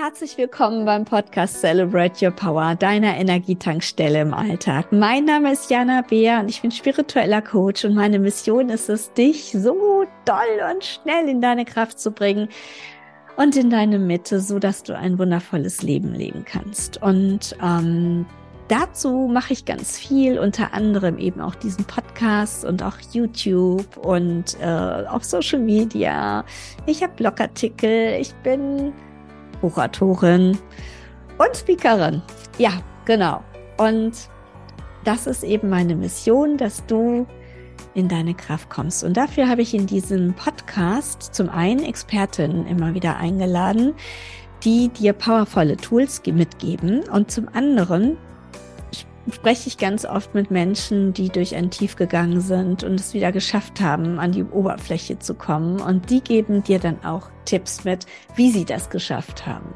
Herzlich willkommen beim Podcast Celebrate Your Power, deiner Energietankstelle im Alltag. Mein Name ist Jana Beer und ich bin spiritueller Coach und meine Mission ist es, dich so doll und schnell in deine Kraft zu bringen und in deine Mitte, so dass du ein wundervolles Leben leben kannst. Und ähm, dazu mache ich ganz viel, unter anderem eben auch diesen Podcast und auch YouTube und äh, auf Social Media. Ich habe Blogartikel, ich bin Buchautorin und Speakerin. Ja, genau. Und das ist eben meine Mission, dass du in deine Kraft kommst. Und dafür habe ich in diesem Podcast zum einen Expertinnen immer wieder eingeladen, die dir powervolle Tools mitgeben und zum anderen spreche ich ganz oft mit Menschen, die durch ein Tief gegangen sind und es wieder geschafft haben, an die Oberfläche zu kommen. Und die geben dir dann auch Tipps mit, wie sie das geschafft haben.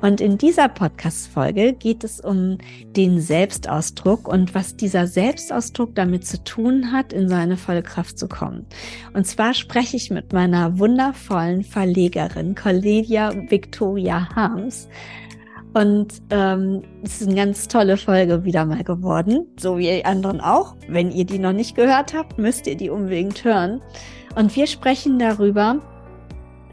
Und in dieser Podcast-Folge geht es um den Selbstausdruck und was dieser Selbstausdruck damit zu tun hat, in seine volle Kraft zu kommen. Und zwar spreche ich mit meiner wundervollen Verlegerin Cornelia Victoria Harms und ähm, es ist eine ganz tolle Folge wieder mal geworden, so wie die anderen auch. Wenn ihr die noch nicht gehört habt, müsst ihr die unbedingt hören. Und wir sprechen darüber,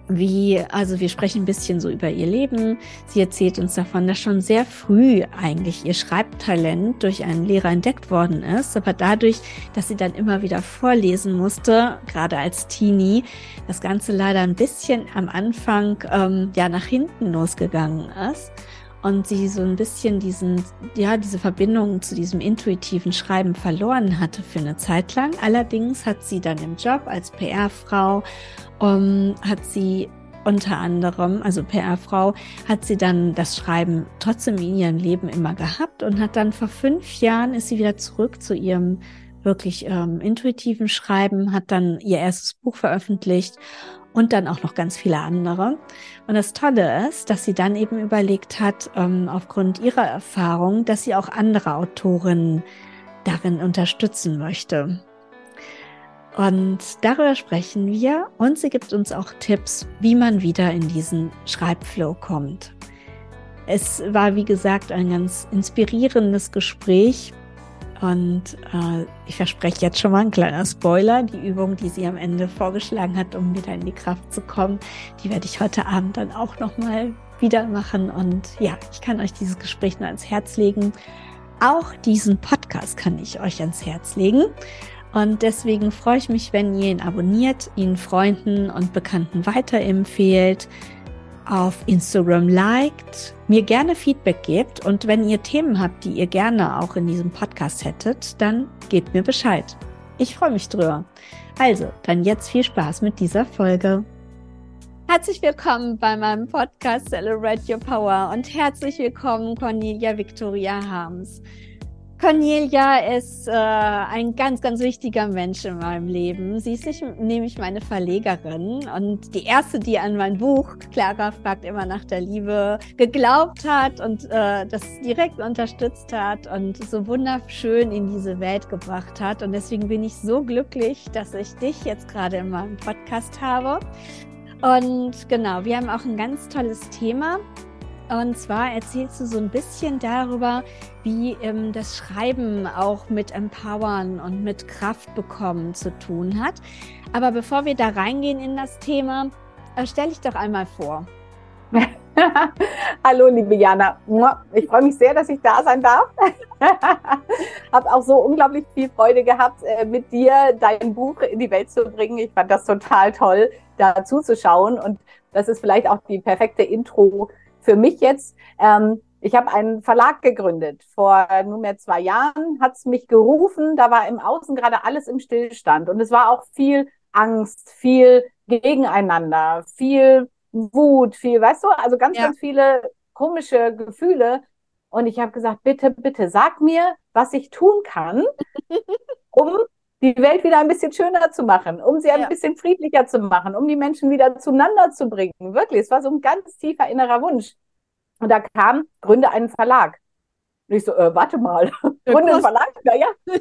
wie, also wir sprechen ein bisschen so über ihr Leben. Sie erzählt uns davon, dass schon sehr früh eigentlich ihr Schreibtalent durch einen Lehrer entdeckt worden ist, aber dadurch, dass sie dann immer wieder vorlesen musste, gerade als Teenie, das Ganze leider ein bisschen am Anfang ähm, ja nach hinten losgegangen ist und sie so ein bisschen diesen, ja, diese Verbindung zu diesem intuitiven Schreiben verloren hatte für eine Zeit lang. Allerdings hat sie dann im Job als PR-Frau, um, hat sie unter anderem, also PR-Frau, hat sie dann das Schreiben trotzdem in ihrem Leben immer gehabt und hat dann vor fünf Jahren ist sie wieder zurück zu ihrem wirklich ähm, intuitiven Schreiben, hat dann ihr erstes Buch veröffentlicht und dann auch noch ganz viele andere. Und das Tolle ist, dass sie dann eben überlegt hat, ähm, aufgrund ihrer Erfahrung, dass sie auch andere Autorinnen darin unterstützen möchte. Und darüber sprechen wir und sie gibt uns auch Tipps, wie man wieder in diesen Schreibflow kommt. Es war, wie gesagt, ein ganz inspirierendes Gespräch und äh, ich verspreche jetzt schon mal ein kleiner Spoiler. Die Übung, die sie am Ende vorgeschlagen hat, um wieder in die Kraft zu kommen, die werde ich heute Abend dann auch nochmal wieder machen. Und ja, ich kann euch dieses Gespräch nur ans Herz legen. Auch diesen Podcast kann ich euch ans Herz legen. Und deswegen freue ich mich, wenn ihr ihn abonniert, ihn Freunden und Bekannten weiterempfehlt auf Instagram liked, mir gerne Feedback gebt und wenn ihr Themen habt, die ihr gerne auch in diesem Podcast hättet, dann gebt mir Bescheid. Ich freue mich drüber. Also, dann jetzt viel Spaß mit dieser Folge. Herzlich willkommen bei meinem Podcast Celebrate Your Power und herzlich willkommen Cornelia Victoria Harms. Cornelia ist äh, ein ganz, ganz wichtiger Mensch in meinem Leben. Sie ist nicht, nämlich meine Verlegerin und die erste, die an mein Buch Clara fragt immer nach der Liebe geglaubt hat und äh, das direkt unterstützt hat und so wunderschön in diese Welt gebracht hat. Und deswegen bin ich so glücklich, dass ich dich jetzt gerade in meinem Podcast habe. Und genau, wir haben auch ein ganz tolles Thema. Und zwar erzählst du so ein bisschen darüber, wie ähm, das Schreiben auch mit Empowern und mit Kraft bekommen zu tun hat. Aber bevor wir da reingehen in das Thema, äh, stell dich doch einmal vor. Hallo, liebe Jana. Ich freue mich sehr, dass ich da sein darf. Habe auch so unglaublich viel Freude gehabt, äh, mit dir dein Buch in die Welt zu bringen. Ich fand das total toll, da zuzuschauen. Und das ist vielleicht auch die perfekte Intro für mich jetzt, ähm, ich habe einen Verlag gegründet. Vor nunmehr zwei Jahren hat es mich gerufen. Da war im Außen gerade alles im Stillstand. Und es war auch viel Angst, viel Gegeneinander, viel Wut, viel, weißt du, also ganz, ja. ganz viele komische Gefühle. Und ich habe gesagt, bitte, bitte, sag mir, was ich tun kann, um die Welt wieder ein bisschen schöner zu machen, um sie ein ja. bisschen friedlicher zu machen, um die Menschen wieder zueinander zu bringen. Wirklich, es war so ein ganz tiefer innerer Wunsch. Und da kam, gründe einen Verlag. Und ich so, äh, warte mal, Gründe Verlag, naja.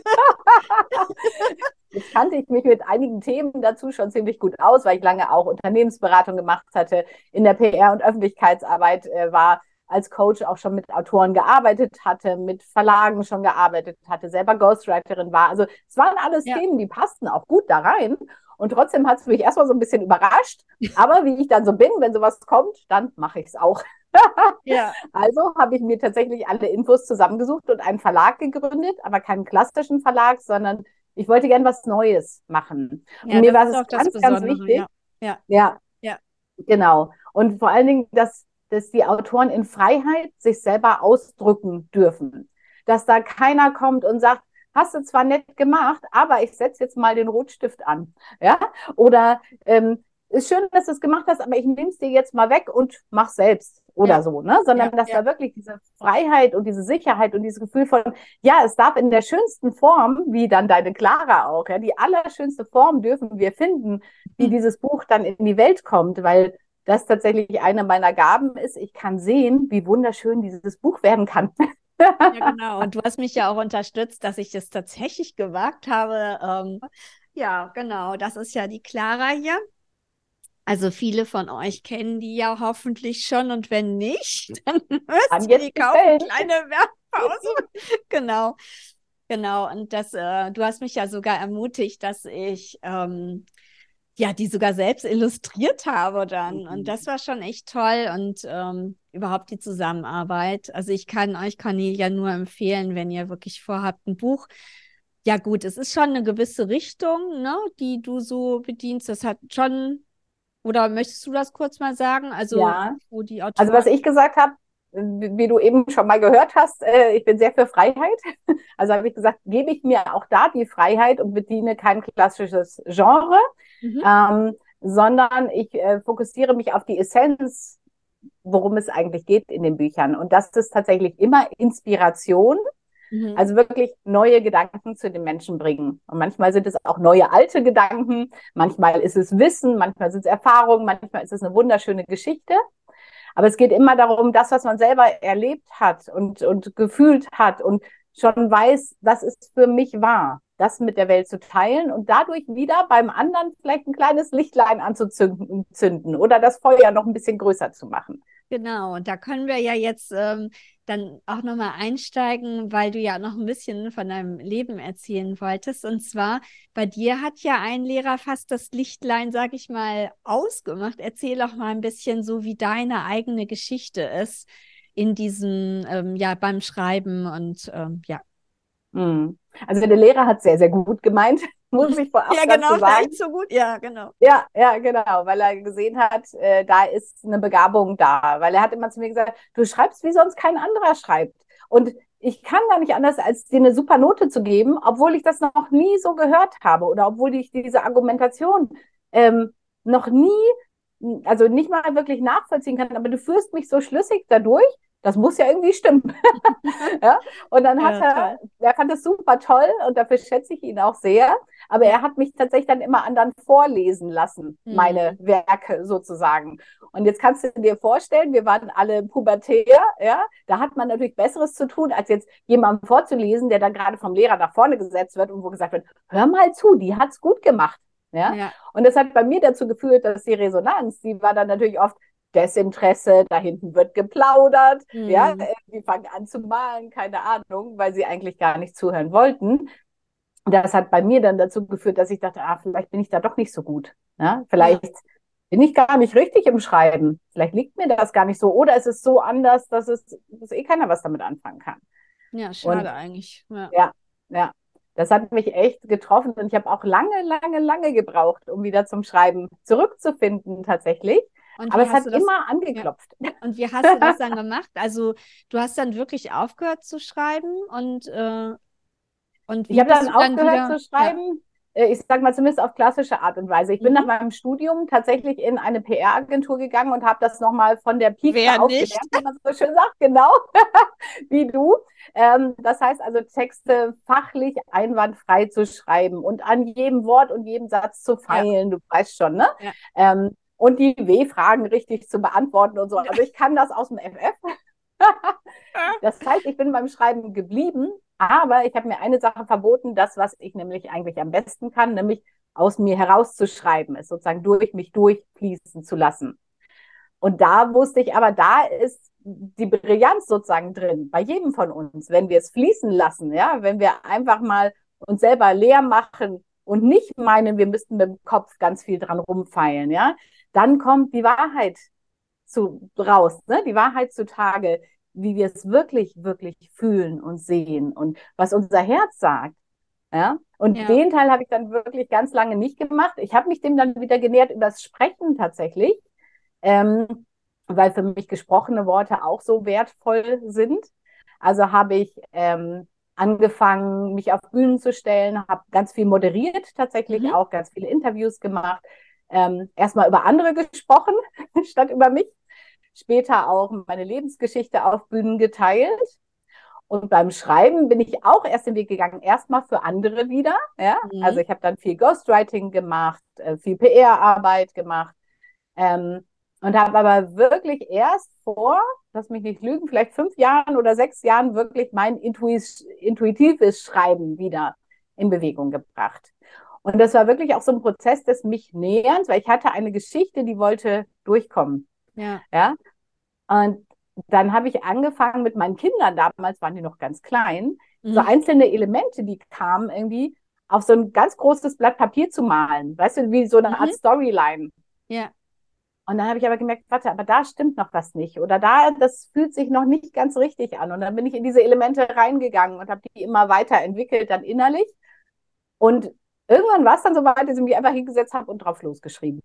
Jetzt kannte ich mich mit einigen Themen dazu schon ziemlich gut aus, weil ich lange auch Unternehmensberatung gemacht hatte, in der PR- und Öffentlichkeitsarbeit äh, war, als Coach auch schon mit Autoren gearbeitet hatte, mit Verlagen schon gearbeitet hatte, selber Ghostwriterin war. Also es waren alles ja. Themen, die passten auch gut da rein. Und trotzdem hat es mich erstmal so ein bisschen überrascht. Aber wie ich dann so bin, wenn sowas kommt, dann mache ich es auch. ja. Also habe ich mir tatsächlich alle Infos zusammengesucht und einen Verlag gegründet, aber keinen klassischen Verlag, sondern ich wollte gern was Neues machen. Ja, und mir war es ganz, ganz wichtig. Ja. ja. Ja. ja. Genau. Und vor allen Dingen, dass, dass die Autoren in Freiheit sich selber ausdrücken dürfen. Dass da keiner kommt und sagt, hast du zwar nett gemacht, aber ich setze jetzt mal den Rotstift an. Ja? Oder ähm, ist schön, dass du es gemacht hast, aber ich nehme es dir jetzt mal weg und mach selbst oder ja. so, ne? Sondern ja, dass ja. da wirklich diese Freiheit und diese Sicherheit und dieses Gefühl von, ja, es darf in der schönsten Form, wie dann deine Clara auch, ja, die allerschönste Form dürfen wir finden, wie mhm. dieses Buch dann in die Welt kommt, weil das tatsächlich eine meiner Gaben ist. Ich kann sehen, wie wunderschön dieses Buch werden kann. Ja, genau. Und du hast mich ja auch unterstützt, dass ich es tatsächlich gewagt habe. Ähm, ja, genau. Das ist ja die Clara hier. Also viele von euch kennen die ja hoffentlich schon und wenn nicht, dann müsst ihr die kaufen. Kleine Werbepause. genau. Genau. Und das, äh, du hast mich ja sogar ermutigt, dass ich ähm, ja die sogar selbst illustriert habe dann. Mhm. Und das war schon echt toll und ähm, überhaupt die Zusammenarbeit. Also ich kann euch Cornelia nur empfehlen, wenn ihr wirklich vorhabt, ein Buch ja gut, es ist schon eine gewisse Richtung, ne, die du so bedienst. Das hat schon oder möchtest du das kurz mal sagen? Also, ja. wo die Autoren also was ich gesagt habe, wie du eben schon mal gehört hast, äh, ich bin sehr für Freiheit. Also habe ich gesagt, gebe ich mir auch da die Freiheit und bediene kein klassisches Genre, mhm. ähm, sondern ich äh, fokussiere mich auf die Essenz, worum es eigentlich geht in den Büchern. Und das ist tatsächlich immer Inspiration Mhm. Also wirklich neue Gedanken zu den Menschen bringen. Und manchmal sind es auch neue alte Gedanken, manchmal ist es Wissen, manchmal sind es Erfahrungen, manchmal ist es eine wunderschöne Geschichte. Aber es geht immer darum, das, was man selber erlebt hat und, und gefühlt hat und schon weiß, das ist für mich wahr, das mit der Welt zu teilen und dadurch wieder beim anderen vielleicht ein kleines Lichtlein anzuzünden oder das Feuer noch ein bisschen größer zu machen. Genau, und da können wir ja jetzt ähm, dann auch nochmal einsteigen, weil du ja noch ein bisschen von deinem Leben erzählen wolltest. Und zwar, bei dir hat ja ein Lehrer fast das Lichtlein, sag ich mal, ausgemacht. Erzähl doch mal ein bisschen so, wie deine eigene Geschichte ist in diesem, ähm, ja, beim Schreiben und ähm, ja. Hm. Also der Lehrer hat sehr, sehr gut gemeint muss ich vorab ja, genau, sagen. so gut. Ja, genau. Ja, ja, genau, weil er gesehen hat, äh, da ist eine Begabung da. Weil er hat immer zu mir gesagt, du schreibst, wie sonst kein anderer schreibt. Und ich kann gar nicht anders, als dir eine super Note zu geben, obwohl ich das noch nie so gehört habe oder obwohl ich diese Argumentation ähm, noch nie, also nicht mal wirklich nachvollziehen kann, aber du führst mich so schlüssig dadurch, das muss ja irgendwie stimmen. ja? Und dann hat ja, er, er fand das super toll und dafür schätze ich ihn auch sehr. Aber er hat mich tatsächlich dann immer anderen vorlesen lassen, mhm. meine Werke sozusagen. Und jetzt kannst du dir vorstellen, wir waren alle pubertär, ja. Da hat man natürlich Besseres zu tun, als jetzt jemandem vorzulesen, der dann gerade vom Lehrer nach vorne gesetzt wird und wo gesagt wird, hör mal zu, die hat's gut gemacht. Ja? ja? Und das hat bei mir dazu geführt, dass die Resonanz, die war dann natürlich oft, Desinteresse, da hinten wird geplaudert, mhm. ja, die fangen an zu malen, keine Ahnung, weil sie eigentlich gar nicht zuhören wollten. Das hat bei mir dann dazu geführt, dass ich dachte, ah, vielleicht bin ich da doch nicht so gut. Ja? Vielleicht ja. bin ich gar nicht richtig im Schreiben. Vielleicht liegt mir das gar nicht so. Oder es ist so anders, dass es dass eh keiner was damit anfangen kann. Ja, schade und, eigentlich. Ja. ja, ja. Das hat mich echt getroffen und ich habe auch lange, lange, lange gebraucht, um wieder zum Schreiben zurückzufinden tatsächlich. Und Aber es hat das, immer angeklopft. Ja. Und wie hast du das dann gemacht? Also du hast dann wirklich aufgehört zu schreiben und äh, und ich habe dann aufgehört wieder, zu schreiben. Ja. Äh, ich sage mal zumindest auf klassische Art und Weise. Ich bin mhm. nach meinem Studium tatsächlich in eine PR-Agentur gegangen und habe das nochmal von der Pike Wer aufgelernt, wie man so schön sagt, genau, wie du. Ähm, das heißt also Texte fachlich einwandfrei zu schreiben und an jedem Wort und jedem Satz zu feilen. Ja. Du weißt schon, ne? Ja. Ähm, und die W-Fragen richtig zu beantworten und so. Also ich kann das aus dem FF. Das heißt, ich bin beim Schreiben geblieben, aber ich habe mir eine Sache verboten, das, was ich nämlich eigentlich am besten kann, nämlich aus mir herauszuschreiben, es sozusagen durch mich durchfließen zu lassen. Und da wusste ich aber, da ist die Brillanz sozusagen drin, bei jedem von uns, wenn wir es fließen lassen, ja, wenn wir einfach mal uns selber leer machen und nicht meinen, wir müssten mit dem Kopf ganz viel dran rumfeilen, ja, dann kommt die Wahrheit zu, raus, ne? die Wahrheit zutage, wie wir es wirklich, wirklich fühlen und sehen und was unser Herz sagt. Ja? Und ja. den Teil habe ich dann wirklich ganz lange nicht gemacht. Ich habe mich dem dann wieder genährt über das Sprechen tatsächlich, ähm, weil für mich gesprochene Worte auch so wertvoll sind. Also habe ich ähm, angefangen, mich auf Bühnen zu stellen, habe ganz viel moderiert, tatsächlich mhm. auch ganz viele Interviews gemacht, ähm, erstmal über andere gesprochen, statt über mich. Später auch meine Lebensgeschichte auf Bühnen geteilt. Und beim Schreiben bin ich auch erst den Weg gegangen, erstmal für andere wieder. Ja? Mhm. Also ich habe dann viel Ghostwriting gemacht, äh, viel PR-Arbeit gemacht. Ähm, und habe aber wirklich erst vor, lass mich nicht lügen, vielleicht fünf Jahren oder sechs Jahren wirklich mein intuitives Schreiben wieder in Bewegung gebracht. Und das war wirklich auch so ein Prozess des mich Näherns, weil ich hatte eine Geschichte, die wollte durchkommen. Ja. ja? Und dann habe ich angefangen mit meinen Kindern, damals waren die noch ganz klein, mhm. so einzelne Elemente, die kamen irgendwie auf so ein ganz großes Blatt Papier zu malen. Weißt du, wie so eine mhm. Art Storyline. Ja. Und dann habe ich aber gemerkt, warte, aber da stimmt noch was nicht. Oder da, das fühlt sich noch nicht ganz richtig an. Und dann bin ich in diese Elemente reingegangen und habe die immer weiterentwickelt, dann innerlich. Und irgendwann war es dann so weit, dass ich mich einfach hingesetzt habe und drauf losgeschrieben.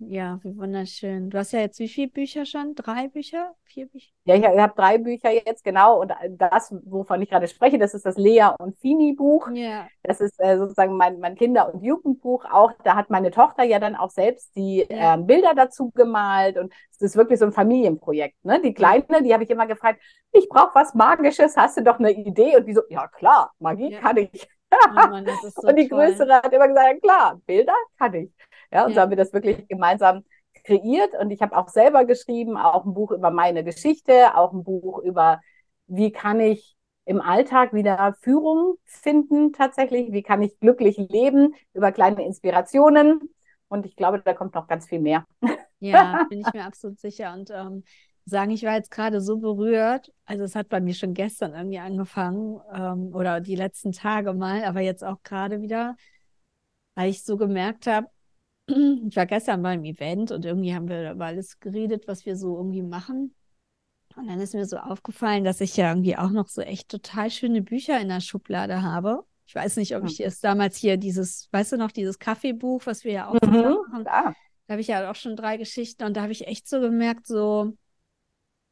Ja, wie wunderschön. Du hast ja jetzt wie viele Bücher schon? Drei Bücher? Vier Bücher? Ja, ich habe drei Bücher jetzt, genau. Und das, wovon ich gerade spreche, das ist das Lea und Fini Buch. Ja. Das ist äh, sozusagen mein, mein Kinder- und Jugendbuch. Auch da hat meine Tochter ja dann auch selbst die ja. äh, Bilder dazu gemalt. Und es ist wirklich so ein Familienprojekt. Ne? Die Kleine, die habe ich immer gefragt, ich brauche was Magisches, hast du doch eine Idee? Und die so, ja klar, Magie ja. kann ich. Oh Mann, so und die toll. Größere hat immer gesagt, klar, Bilder kann ich. Ja, und ja. so haben wir das wirklich gemeinsam kreiert. Und ich habe auch selber geschrieben, auch ein Buch über meine Geschichte, auch ein Buch über, wie kann ich im Alltag wieder Führung finden tatsächlich, wie kann ich glücklich leben, über kleine Inspirationen. Und ich glaube, da kommt noch ganz viel mehr. Ja, bin ich mir absolut sicher. Und ähm, sagen, ich war jetzt gerade so berührt. Also es hat bei mir schon gestern irgendwie angefangen ähm, oder die letzten Tage mal, aber jetzt auch gerade wieder, weil ich so gemerkt habe, ich war gestern beim Event und irgendwie haben wir über alles geredet, was wir so irgendwie machen. Und dann ist mir so aufgefallen, dass ich ja irgendwie auch noch so echt total schöne Bücher in der Schublade habe. Ich weiß nicht, ob ich es damals hier dieses, weißt du noch, dieses Kaffeebuch, was wir ja auch mhm, machen. Da habe ich ja auch schon drei Geschichten und da habe ich echt so gemerkt, so,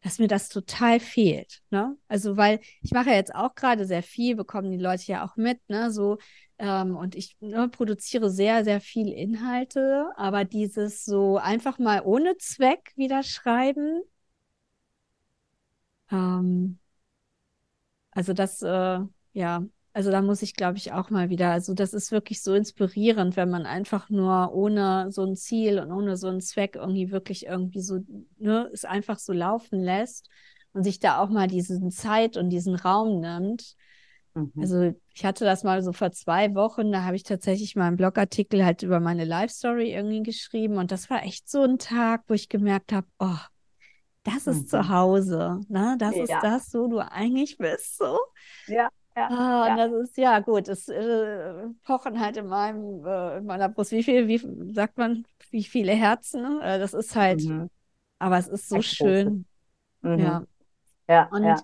dass mir das total fehlt. Ne? Also, weil ich mache ja jetzt auch gerade sehr viel, bekommen die Leute ja auch mit, ne? So, ähm, und ich ne, produziere sehr, sehr viel Inhalte, aber dieses so einfach mal ohne Zweck wieder schreiben, ähm, also das, äh, ja, also da muss ich, glaube ich, auch mal wieder, also das ist wirklich so inspirierend, wenn man einfach nur ohne so ein Ziel und ohne so einen Zweck irgendwie wirklich irgendwie so, ne, es einfach so laufen lässt und sich da auch mal diesen Zeit und diesen Raum nimmt. Mhm. Also ich hatte das mal so vor zwei Wochen, da habe ich tatsächlich mal einen Blogartikel halt über meine Life Story irgendwie geschrieben und das war echt so ein Tag, wo ich gemerkt habe, oh, das ist mhm. zu Hause, ne? Das ja. ist das, wo du eigentlich bist, so. Ja. Ja, ah, und ja. das ist ja gut. Es äh, pochen halt in meinem äh, in meiner Brust. Wie viel, wie sagt man, wie viele Herzen? Äh, das ist halt, mhm. aber es ist so Echt schön. Mhm. Ja. Ja. Und ja.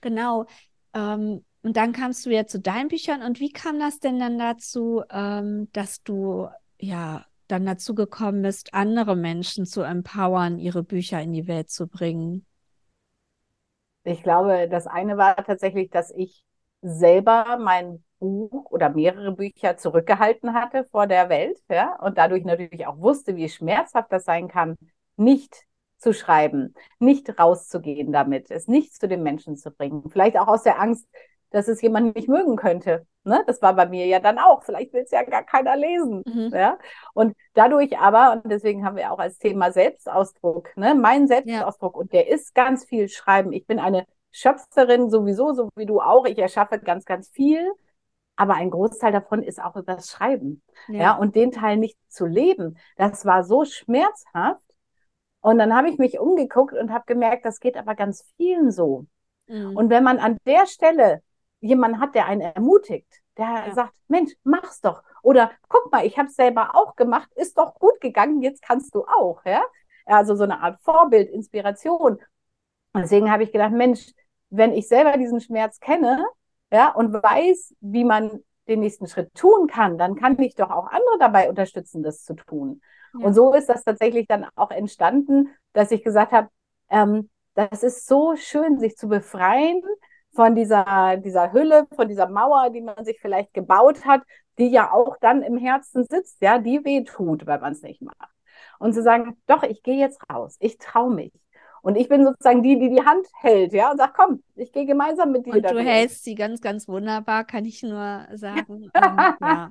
genau. Ähm, und dann kamst du ja zu deinen Büchern. Und wie kam das denn dann dazu, ähm, dass du ja dann dazu gekommen bist, andere Menschen zu empowern, ihre Bücher in die Welt zu bringen? Ich glaube, das eine war tatsächlich, dass ich selber mein Buch oder mehrere Bücher zurückgehalten hatte vor der Welt, ja, und dadurch natürlich auch wusste, wie schmerzhaft das sein kann, nicht zu schreiben, nicht rauszugehen damit, es nicht zu den Menschen zu bringen. Vielleicht auch aus der Angst, dass es jemand nicht mögen könnte. Ne? Das war bei mir ja dann auch. Vielleicht will es ja gar keiner lesen. Mhm. Ja? Und dadurch aber, und deswegen haben wir auch als Thema Selbstausdruck, ne? mein Selbstausdruck, ja. und der ist ganz viel Schreiben. Ich bin eine Schöpferin sowieso, so wie du auch. Ich erschaffe ganz, ganz viel. Aber ein Großteil davon ist auch über das Schreiben. Ja. ja, und den Teil nicht zu leben, das war so schmerzhaft. Und dann habe ich mich umgeguckt und habe gemerkt, das geht aber ganz vielen so. Mhm. Und wenn man an der Stelle jemanden hat, der einen ermutigt, der ja. sagt, Mensch, mach's doch. Oder guck mal, ich habe es selber auch gemacht, ist doch gut gegangen, jetzt kannst du auch. Ja? Also so eine Art Vorbild, Inspiration. Deswegen habe ich gedacht, Mensch, wenn ich selber diesen Schmerz kenne, ja, und weiß, wie man den nächsten Schritt tun kann, dann kann ich doch auch andere dabei unterstützen, das zu tun. Ja. Und so ist das tatsächlich dann auch entstanden, dass ich gesagt habe, ähm, das ist so schön, sich zu befreien von dieser, dieser Hülle, von dieser Mauer, die man sich vielleicht gebaut hat, die ja auch dann im Herzen sitzt, ja, die weh tut, wenn man es nicht macht. Und zu sagen, doch, ich gehe jetzt raus, ich traue mich. Und ich bin sozusagen die, die die Hand hält, ja, und sagt, komm, ich gehe gemeinsam mit dir. Und du hältst sie ganz, ganz wunderbar, kann ich nur sagen. ähm, ja.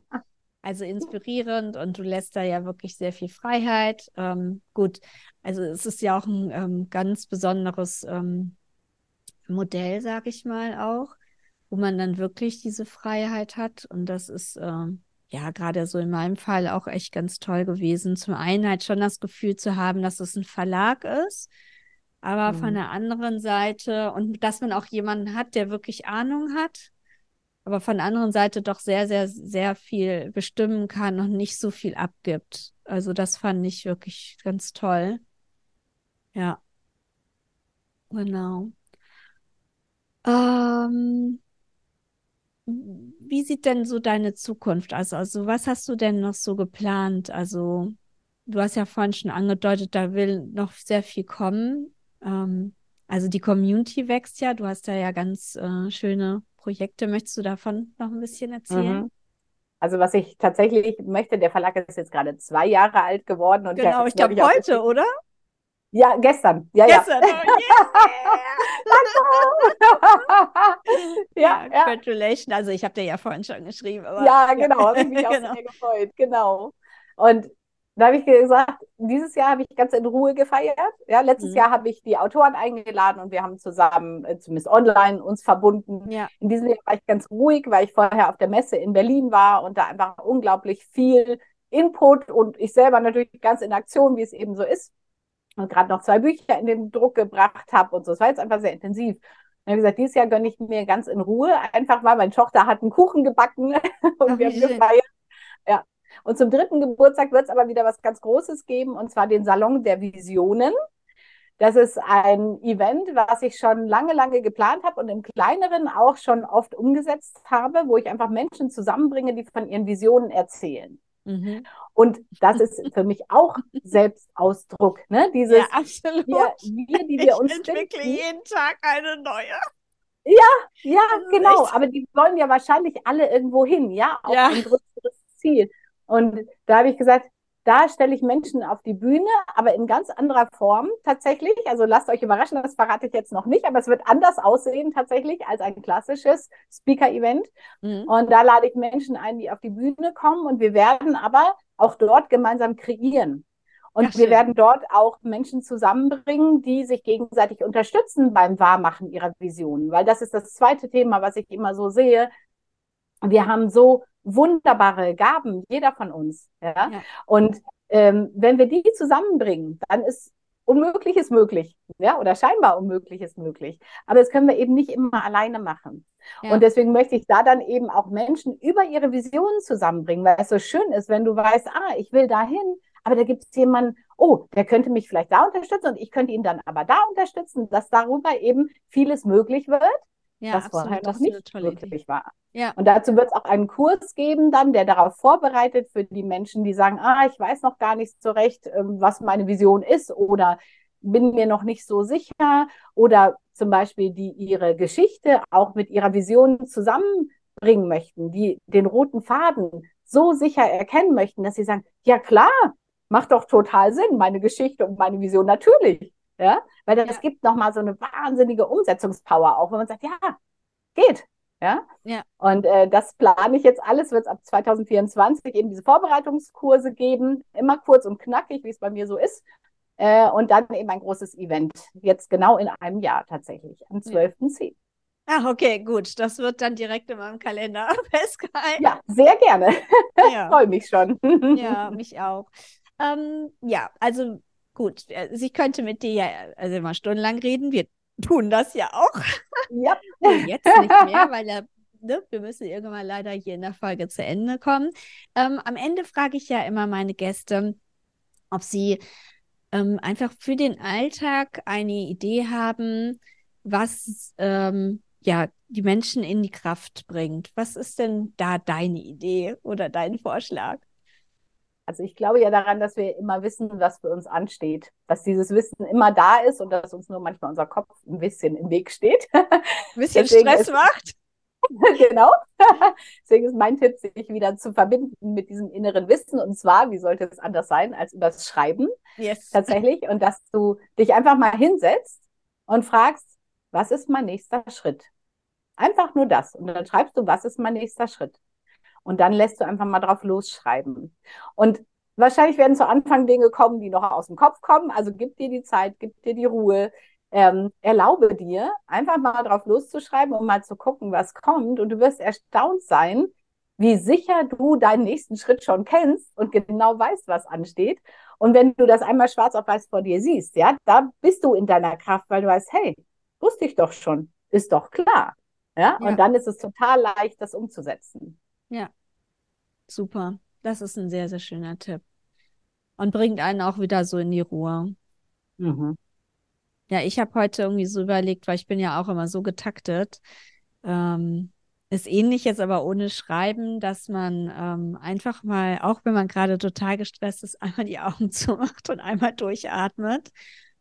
Also inspirierend und du lässt da ja wirklich sehr viel Freiheit. Ähm, gut, also es ist ja auch ein ähm, ganz besonderes ähm, Modell, sag ich mal auch, wo man dann wirklich diese Freiheit hat. Und das ist ähm, ja gerade so in meinem Fall auch echt ganz toll gewesen. Zum einen halt schon das Gefühl zu haben, dass es ein Verlag ist, aber mhm. von der anderen Seite und dass man auch jemanden hat, der wirklich Ahnung hat, aber von der anderen Seite doch sehr, sehr, sehr viel bestimmen kann und nicht so viel abgibt. Also das fand ich wirklich ganz toll. Ja. Genau. Ähm, wie sieht denn so deine Zukunft aus? Also, was hast du denn noch so geplant? Also, du hast ja vorhin schon angedeutet, da will noch sehr viel kommen. Ähm, also die Community wächst ja. Du hast da ja ganz äh, schöne Projekte. Möchtest du davon noch ein bisschen erzählen? Mhm. Also was ich tatsächlich möchte, der Verlag ist jetzt gerade zwei Jahre alt geworden. Und genau, ich glaube heute, oder? Ja, gestern. Ja, gestern. Ja. Oh, yeah. ja, ja. Congratulations. Also ich habe dir ja vorhin schon geschrieben. Aber, ja, genau. Habe ich mich auch genau. sehr gefreut. Genau. Und da habe ich gesagt, dieses Jahr habe ich ganz in Ruhe gefeiert. Ja, letztes mhm. Jahr habe ich die Autoren eingeladen und wir haben zusammen, äh, zumindest online, uns verbunden. Ja. In diesem Jahr war ich ganz ruhig, weil ich vorher auf der Messe in Berlin war und da einfach unglaublich viel Input und ich selber natürlich ganz in Aktion, wie es eben so ist. Und gerade noch zwei Bücher in den Druck gebracht habe und so. Es war jetzt einfach sehr intensiv. Und ich habe gesagt, dieses Jahr gönne ich mir ganz in Ruhe, einfach weil meine Tochter hat einen Kuchen gebacken und Ach, wir haben gefeiert. Ja, und zum dritten Geburtstag wird es aber wieder was ganz Großes geben, und zwar den Salon der Visionen. Das ist ein Event, was ich schon lange, lange geplant habe und im kleineren auch schon oft umgesetzt habe, wo ich einfach Menschen zusammenbringe, die von ihren Visionen erzählen. Mhm. Und das ist für mich auch Selbstausdruck. Ne? Dieses, ja, absolut. Wir, wir, die wir uns ich entwickle finden. jeden Tag eine neue. Ja, ja, genau. Aber die wollen ja wahrscheinlich alle irgendwo hin, ja, auf ja. ein größeres Ziel. Und da habe ich gesagt, da stelle ich Menschen auf die Bühne, aber in ganz anderer Form tatsächlich. Also lasst euch überraschen, das verrate ich jetzt noch nicht, aber es wird anders aussehen tatsächlich als ein klassisches Speaker-Event. Mhm. Und da lade ich Menschen ein, die auf die Bühne kommen und wir werden aber auch dort gemeinsam kreieren. Und wir werden dort auch Menschen zusammenbringen, die sich gegenseitig unterstützen beim Wahrmachen ihrer Visionen. Weil das ist das zweite Thema, was ich immer so sehe. Wir haben so wunderbare Gaben, jeder von uns. Ja? ja. Und ähm, wenn wir die zusammenbringen, dann ist Unmögliches möglich, ja, oder scheinbar Unmögliches möglich. Aber das können wir eben nicht immer alleine machen. Ja. Und deswegen möchte ich da dann eben auch Menschen über ihre Visionen zusammenbringen, weil es so schön ist, wenn du weißt, ah, ich will dahin, aber da gibt es jemanden, oh, der könnte mich vielleicht da unterstützen und ich könnte ihn dann aber da unterstützen, dass darüber eben vieles möglich wird, ja, was absolut, vorher noch nicht möglich war. Ja. Und dazu wird es auch einen Kurs geben, dann, der darauf vorbereitet für die Menschen, die sagen, ah, ich weiß noch gar nicht so recht, ähm, was meine Vision ist oder bin mir noch nicht so sicher oder zum Beispiel, die ihre Geschichte auch mit ihrer Vision zusammenbringen möchten, die den roten Faden so sicher erkennen möchten, dass sie sagen, ja klar, macht doch total Sinn, meine Geschichte und meine Vision natürlich. Ja, weil das ja. gibt nochmal so eine wahnsinnige Umsetzungspower auch, wenn man sagt, ja, geht. Ja? ja. Und äh, das plane ich jetzt alles, wird es ab 2024 eben diese Vorbereitungskurse geben, immer kurz und knackig, wie es bei mir so ist. Äh, und dann eben ein großes Event, jetzt genau in einem Jahr tatsächlich, am 12.10. Ach, okay, gut. Das wird dann direkt in meinem Kalender festgehalten. Ja, sehr gerne. Ja. Freue mich schon. ja, mich auch. Ähm, ja, also gut. Also ich könnte mit dir ja also immer stundenlang reden. Wir tun das ja auch. Ja. Jetzt nicht mehr, weil er Ne, wir müssen irgendwann leider hier in der Folge zu Ende kommen. Ähm, am Ende frage ich ja immer meine Gäste, ob sie ähm, einfach für den Alltag eine Idee haben, was ähm, ja die Menschen in die Kraft bringt. Was ist denn da deine Idee oder dein Vorschlag? Also ich glaube ja daran, dass wir immer wissen, was für uns ansteht, dass dieses Wissen immer da ist und dass uns nur manchmal unser Kopf ein bisschen im Weg steht. Ein bisschen Stress ist, macht. genau. Deswegen ist mein Tipp, sich wieder zu verbinden mit diesem inneren Wissen. Und zwar, wie sollte es anders sein, als über das Schreiben yes. tatsächlich. Und dass du dich einfach mal hinsetzt und fragst, was ist mein nächster Schritt? Einfach nur das. Und dann schreibst du, was ist mein nächster Schritt? Und dann lässt du einfach mal drauf losschreiben. Und wahrscheinlich werden zu Anfang Dinge kommen, die noch aus dem Kopf kommen. Also gib dir die Zeit, gib dir die Ruhe, ähm, erlaube dir, einfach mal drauf loszuschreiben und mal zu gucken, was kommt. Und du wirst erstaunt sein, wie sicher du deinen nächsten Schritt schon kennst und genau weißt, was ansteht. Und wenn du das einmal schwarz auf weiß vor dir siehst, ja, da bist du in deiner Kraft, weil du weißt, hey, wusste ich doch schon, ist doch klar. Ja, ja. und dann ist es total leicht, das umzusetzen. Ja, super. Das ist ein sehr, sehr schöner Tipp. Und bringt einen auch wieder so in die Ruhe. Mhm. Ja, ich habe heute irgendwie so überlegt, weil ich bin ja auch immer so getaktet. Ähm, ist ähnlich jetzt aber ohne Schreiben, dass man ähm, einfach mal, auch wenn man gerade total gestresst ist, einmal die Augen zumacht und einmal durchatmet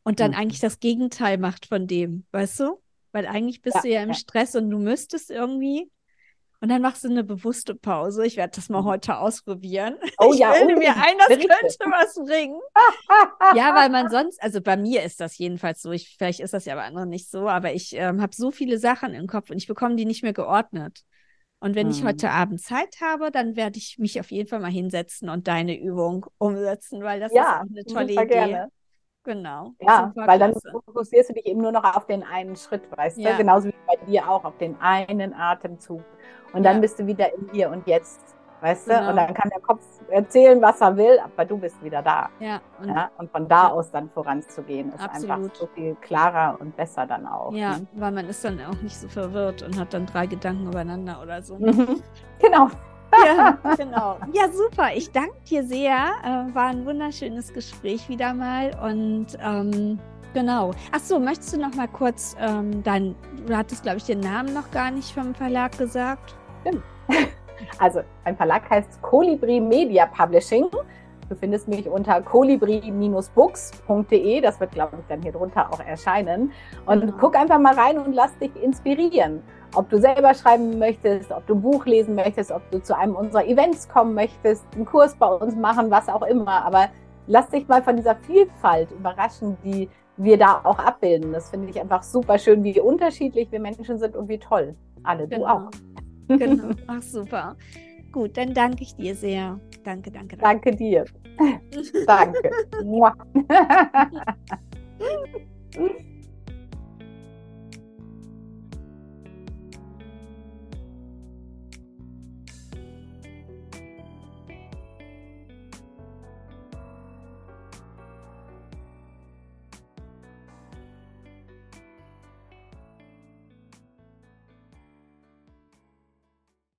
und dann mhm. eigentlich das Gegenteil macht von dem, weißt du? Weil eigentlich bist ja, du ja im ja. Stress und du müsstest irgendwie und dann machst du eine bewusste Pause. Ich werde das mal mhm. heute ausprobieren. Oh ich ja, bilde mir ein, das Berichte. könnte was bringen. ja, weil man sonst, also bei mir ist das jedenfalls so. Ich, vielleicht ist das ja bei anderen nicht so, aber ich ähm, habe so viele Sachen im Kopf und ich bekomme die nicht mehr geordnet. Und wenn hm. ich heute Abend Zeit habe, dann werde ich mich auf jeden Fall mal hinsetzen und deine Übung umsetzen, weil das ja, ist auch eine tolle Idee. Gerne. Genau. Ja, weil dann fokussierst du dich eben nur noch auf den einen Schritt, weißt ja. du? Genauso wie bei dir auch, auf den einen Atemzug. Und dann ja. bist du wieder in hier und jetzt, weißt genau. du? Und dann kann der Kopf erzählen, was er will, aber du bist wieder da. Ja. Und, ja? und von da aus dann voranzugehen, ist absolut. einfach so viel klarer und besser dann auch. Ja, ne? weil man ist dann auch nicht so verwirrt und hat dann drei Gedanken übereinander oder so. Mhm. Genau. ja, genau. Ja, super. Ich danke dir sehr. Äh, war ein wunderschönes Gespräch wieder mal. Und ähm, genau. Ach so, möchtest du noch mal kurz ähm, dein, du hattest, glaube ich, den Namen noch gar nicht vom Verlag gesagt. Stimmt. Also, ein Verlag heißt Colibri Media Publishing. Du findest mich unter colibri-books.de. Das wird, glaube ich, dann hier drunter auch erscheinen. Und genau. guck einfach mal rein und lass dich inspirieren ob du selber schreiben möchtest, ob du ein Buch lesen möchtest, ob du zu einem unserer Events kommen möchtest, einen Kurs bei uns machen, was auch immer. Aber lass dich mal von dieser Vielfalt überraschen, die wir da auch abbilden. Das finde ich einfach super schön, wie unterschiedlich wir Menschen sind und wie toll. Alle, genau. du auch. Genau. Ach, super. Gut, dann danke ich dir sehr. Danke, danke. Danke, danke dir. danke.